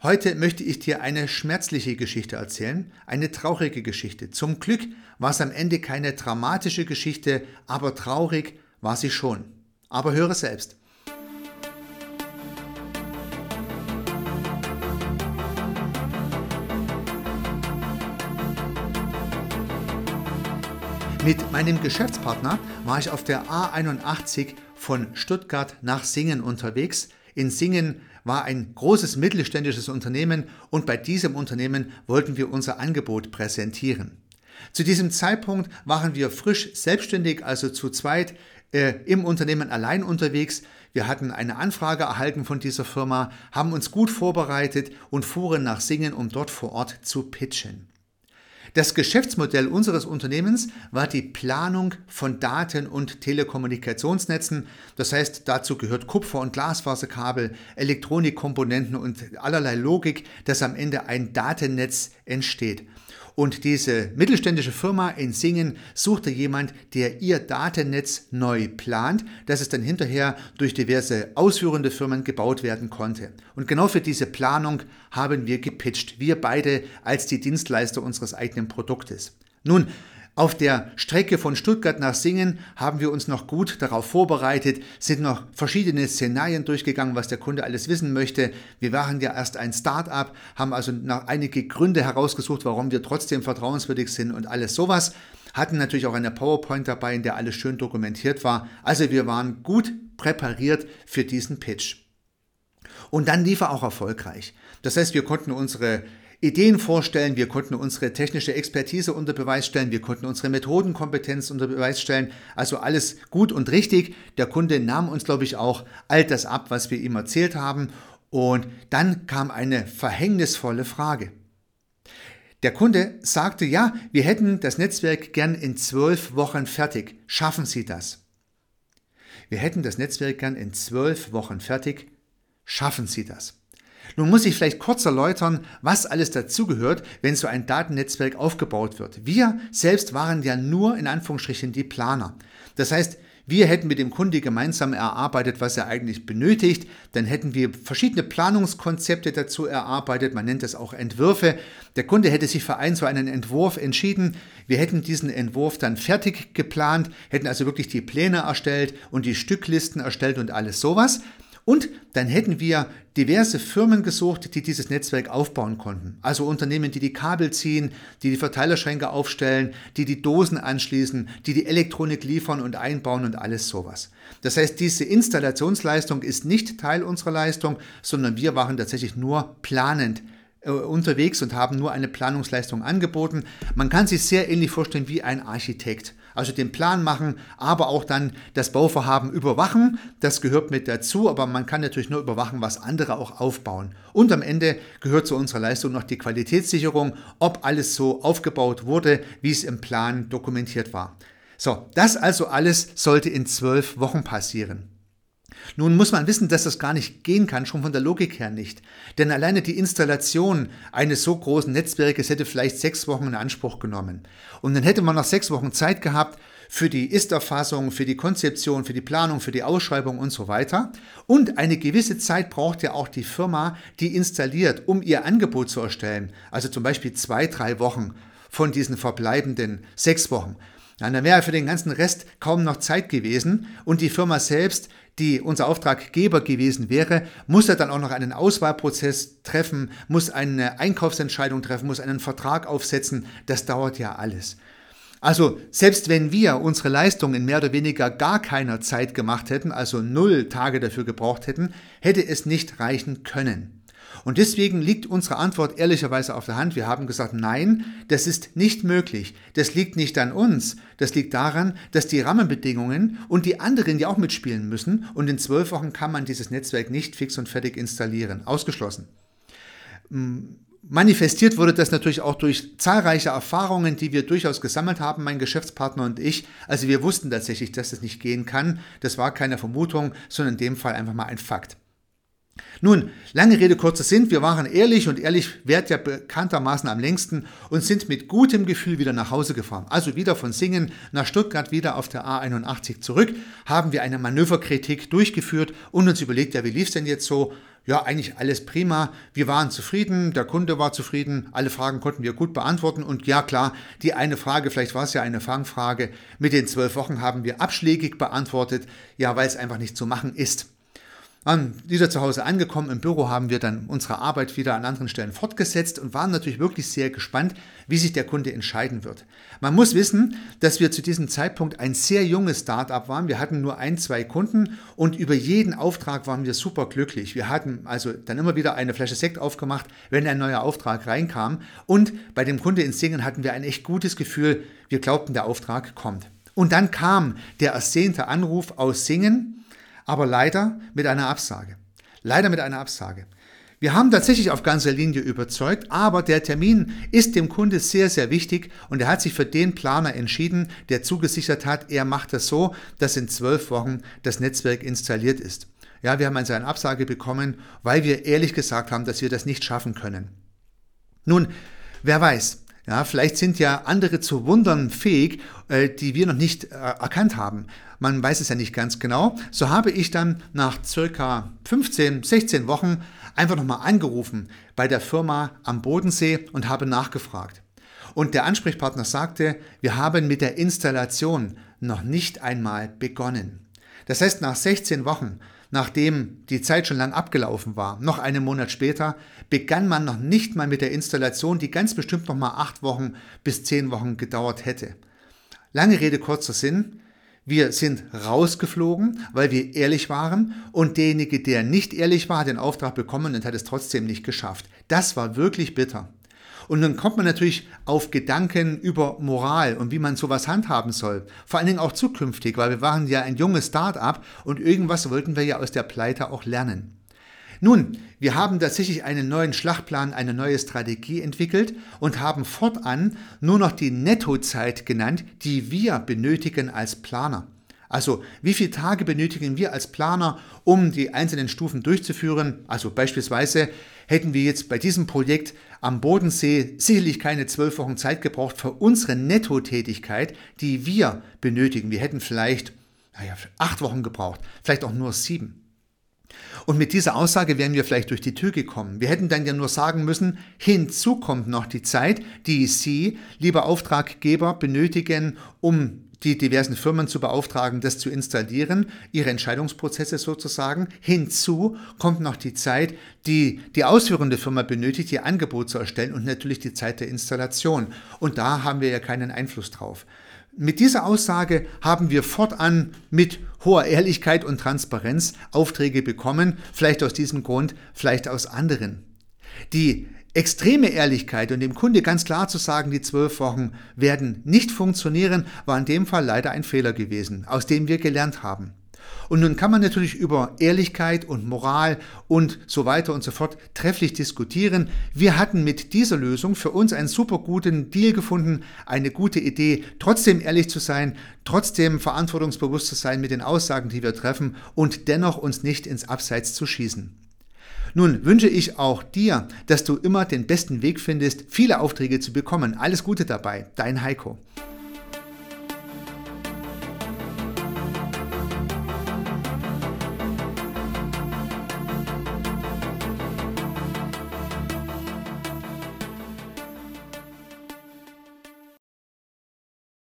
Heute möchte ich dir eine schmerzliche Geschichte erzählen, eine traurige Geschichte. Zum Glück war es am Ende keine dramatische Geschichte, aber traurig war sie schon. Aber höre selbst. Mit meinem Geschäftspartner war ich auf der A81 von Stuttgart nach Singen unterwegs. In Singen war ein großes mittelständisches Unternehmen und bei diesem Unternehmen wollten wir unser Angebot präsentieren. Zu diesem Zeitpunkt waren wir frisch selbstständig, also zu zweit äh, im Unternehmen allein unterwegs. Wir hatten eine Anfrage erhalten von dieser Firma, haben uns gut vorbereitet und fuhren nach Singen, um dort vor Ort zu pitchen. Das Geschäftsmodell unseres Unternehmens war die Planung von Daten- und Telekommunikationsnetzen. Das heißt, dazu gehört Kupfer- und Glasfaserkabel, Elektronikkomponenten und allerlei Logik, dass am Ende ein Datennetz entsteht. Und diese mittelständische Firma in Singen suchte jemand, der ihr Datennetz neu plant, dass es dann hinterher durch diverse ausführende Firmen gebaut werden konnte. Und genau für diese Planung haben wir gepitcht, wir beide als die Dienstleister unseres eigenen Produktes. Nun, auf der Strecke von Stuttgart nach Singen haben wir uns noch gut darauf vorbereitet, sind noch verschiedene Szenarien durchgegangen, was der Kunde alles wissen möchte. Wir waren ja erst ein Start-up, haben also noch einige Gründe herausgesucht, warum wir trotzdem vertrauenswürdig sind und alles sowas. Hatten natürlich auch eine PowerPoint dabei, in der alles schön dokumentiert war. Also wir waren gut präpariert für diesen Pitch. Und dann lief er auch erfolgreich. Das heißt, wir konnten unsere Ideen vorstellen, wir konnten unsere technische Expertise unter Beweis stellen, wir konnten unsere Methodenkompetenz unter Beweis stellen. Also alles gut und richtig. Der Kunde nahm uns, glaube ich, auch all das ab, was wir ihm erzählt haben. Und dann kam eine verhängnisvolle Frage. Der Kunde sagte, ja, wir hätten das Netzwerk gern in zwölf Wochen fertig. Schaffen Sie das? Wir hätten das Netzwerk gern in zwölf Wochen fertig. Schaffen Sie das? Nun muss ich vielleicht kurz erläutern, was alles dazugehört, wenn so ein Datennetzwerk aufgebaut wird. Wir selbst waren ja nur in Anführungsstrichen die Planer. Das heißt, wir hätten mit dem Kunde gemeinsam erarbeitet, was er eigentlich benötigt. Dann hätten wir verschiedene Planungskonzepte dazu erarbeitet. Man nennt das auch Entwürfe. Der Kunde hätte sich für einen so einen Entwurf entschieden. Wir hätten diesen Entwurf dann fertig geplant, hätten also wirklich die Pläne erstellt und die Stücklisten erstellt und alles sowas. Und dann hätten wir diverse Firmen gesucht, die dieses Netzwerk aufbauen konnten. Also Unternehmen, die die Kabel ziehen, die die Verteilerschränke aufstellen, die die Dosen anschließen, die die Elektronik liefern und einbauen und alles sowas. Das heißt, diese Installationsleistung ist nicht Teil unserer Leistung, sondern wir waren tatsächlich nur planend äh, unterwegs und haben nur eine Planungsleistung angeboten. Man kann sich sehr ähnlich vorstellen wie ein Architekt also den Plan machen, aber auch dann das Bauvorhaben überwachen. Das gehört mit dazu, aber man kann natürlich nur überwachen, was andere auch aufbauen. Und am Ende gehört zu unserer Leistung noch die Qualitätssicherung, ob alles so aufgebaut wurde, wie es im Plan dokumentiert war. So, das also alles sollte in zwölf Wochen passieren. Nun muss man wissen, dass das gar nicht gehen kann, schon von der Logik her nicht. Denn alleine die Installation eines so großen Netzwerkes hätte vielleicht sechs Wochen in Anspruch genommen. Und dann hätte man noch sechs Wochen Zeit gehabt für die Ist-Erfassung, für die Konzeption, für die Planung, für die Ausschreibung und so weiter. Und eine gewisse Zeit braucht ja auch die Firma, die installiert, um ihr Angebot zu erstellen. Also zum Beispiel zwei, drei Wochen von diesen verbleibenden sechs Wochen. Dann wäre für den ganzen Rest kaum noch Zeit gewesen und die Firma selbst, die unser Auftraggeber gewesen wäre, muss ja dann auch noch einen Auswahlprozess treffen, muss eine Einkaufsentscheidung treffen, muss einen Vertrag aufsetzen. Das dauert ja alles. Also selbst wenn wir unsere Leistung in mehr oder weniger gar keiner Zeit gemacht hätten, also null Tage dafür gebraucht hätten, hätte es nicht reichen können. Und deswegen liegt unsere Antwort ehrlicherweise auf der Hand. Wir haben gesagt, nein, das ist nicht möglich. Das liegt nicht an uns. Das liegt daran, dass die Rahmenbedingungen und die anderen ja auch mitspielen müssen. Und in zwölf Wochen kann man dieses Netzwerk nicht fix und fertig installieren. Ausgeschlossen. Manifestiert wurde das natürlich auch durch zahlreiche Erfahrungen, die wir durchaus gesammelt haben, mein Geschäftspartner und ich. Also wir wussten tatsächlich, dass das nicht gehen kann. Das war keine Vermutung, sondern in dem Fall einfach mal ein Fakt. Nun, lange Rede, kurzer Sinn, wir waren ehrlich und ehrlich währt ja bekanntermaßen am längsten und sind mit gutem Gefühl wieder nach Hause gefahren. Also wieder von Singen nach Stuttgart wieder auf der A81 zurück, haben wir eine Manöverkritik durchgeführt und uns überlegt, ja, wie lief es denn jetzt so? ja, eigentlich alles prima. Wir waren zufrieden, der Kunde war zufrieden, alle Fragen konnten wir gut beantworten. Und ja, klar, die eine Frage, vielleicht war es ja eine Fangfrage, mit den zwölf Wochen haben wir abschlägig beantwortet, ja, weil es einfach nicht zu machen ist. An wieder zu Hause angekommen im Büro haben wir dann unsere Arbeit wieder an anderen Stellen fortgesetzt und waren natürlich wirklich sehr gespannt, wie sich der Kunde entscheiden wird. Man muss wissen, dass wir zu diesem Zeitpunkt ein sehr junges Startup waren. Wir hatten nur ein, zwei Kunden und über jeden Auftrag waren wir super glücklich. Wir hatten also dann immer wieder eine Flasche Sekt aufgemacht, wenn ein neuer Auftrag reinkam. Und bei dem Kunde in Singen hatten wir ein echt gutes Gefühl. Wir glaubten, der Auftrag kommt. Und dann kam der ersehnte Anruf aus Singen aber leider mit einer Absage. Leider mit einer Absage. Wir haben tatsächlich auf ganzer Linie überzeugt, aber der Termin ist dem Kunde sehr, sehr wichtig und er hat sich für den Planer entschieden, der zugesichert hat, er macht das so, dass in zwölf Wochen das Netzwerk installiert ist. Ja, wir haben also eine Absage bekommen, weil wir ehrlich gesagt haben, dass wir das nicht schaffen können. Nun, wer weiß, ja, vielleicht sind ja andere zu Wundern fähig, äh, die wir noch nicht äh, erkannt haben. Man weiß es ja nicht ganz genau. So habe ich dann nach circa 15, 16 Wochen einfach nochmal angerufen bei der Firma am Bodensee und habe nachgefragt. Und der Ansprechpartner sagte, wir haben mit der Installation noch nicht einmal begonnen. Das heißt, nach 16 Wochen Nachdem die Zeit schon lang abgelaufen war, noch einen Monat später, begann man noch nicht mal mit der Installation, die ganz bestimmt noch mal acht Wochen bis zehn Wochen gedauert hätte. Lange Rede, kurzer Sinn. Wir sind rausgeflogen, weil wir ehrlich waren und derjenige, der nicht ehrlich war, hat den Auftrag bekommen und hat es trotzdem nicht geschafft. Das war wirklich bitter. Und dann kommt man natürlich auf Gedanken über Moral und wie man sowas handhaben soll. Vor allen Dingen auch zukünftig, weil wir waren ja ein junges Start-up und irgendwas wollten wir ja aus der Pleite auch lernen. Nun, wir haben tatsächlich einen neuen Schlachtplan, eine neue Strategie entwickelt und haben fortan nur noch die Nettozeit genannt, die wir benötigen als Planer. Also wie viele Tage benötigen wir als Planer, um die einzelnen Stufen durchzuführen? Also beispielsweise hätten wir jetzt bei diesem Projekt am Bodensee sicherlich keine zwölf Wochen Zeit gebraucht für unsere Nettotätigkeit, die wir benötigen. Wir hätten vielleicht naja, acht Wochen gebraucht, vielleicht auch nur sieben. Und mit dieser Aussage wären wir vielleicht durch die Tür gekommen. Wir hätten dann ja nur sagen müssen, hinzu kommt noch die Zeit, die Sie, lieber Auftraggeber, benötigen, um die diversen Firmen zu beauftragen, das zu installieren, ihre Entscheidungsprozesse sozusagen. Hinzu kommt noch die Zeit, die die ausführende Firma benötigt, ihr Angebot zu erstellen und natürlich die Zeit der Installation. Und da haben wir ja keinen Einfluss drauf. Mit dieser Aussage haben wir fortan mit hoher Ehrlichkeit und Transparenz Aufträge bekommen, vielleicht aus diesem Grund, vielleicht aus anderen. Die extreme Ehrlichkeit und dem Kunde ganz klar zu sagen, die zwölf Wochen werden nicht funktionieren, war in dem Fall leider ein Fehler gewesen, aus dem wir gelernt haben. Und nun kann man natürlich über Ehrlichkeit und Moral und so weiter und so fort trefflich diskutieren. Wir hatten mit dieser Lösung für uns einen super guten Deal gefunden, eine gute Idee, trotzdem ehrlich zu sein, trotzdem verantwortungsbewusst zu sein mit den Aussagen, die wir treffen und dennoch uns nicht ins Abseits zu schießen. Nun wünsche ich auch dir, dass du immer den besten Weg findest, viele Aufträge zu bekommen. Alles Gute dabei, dein Heiko.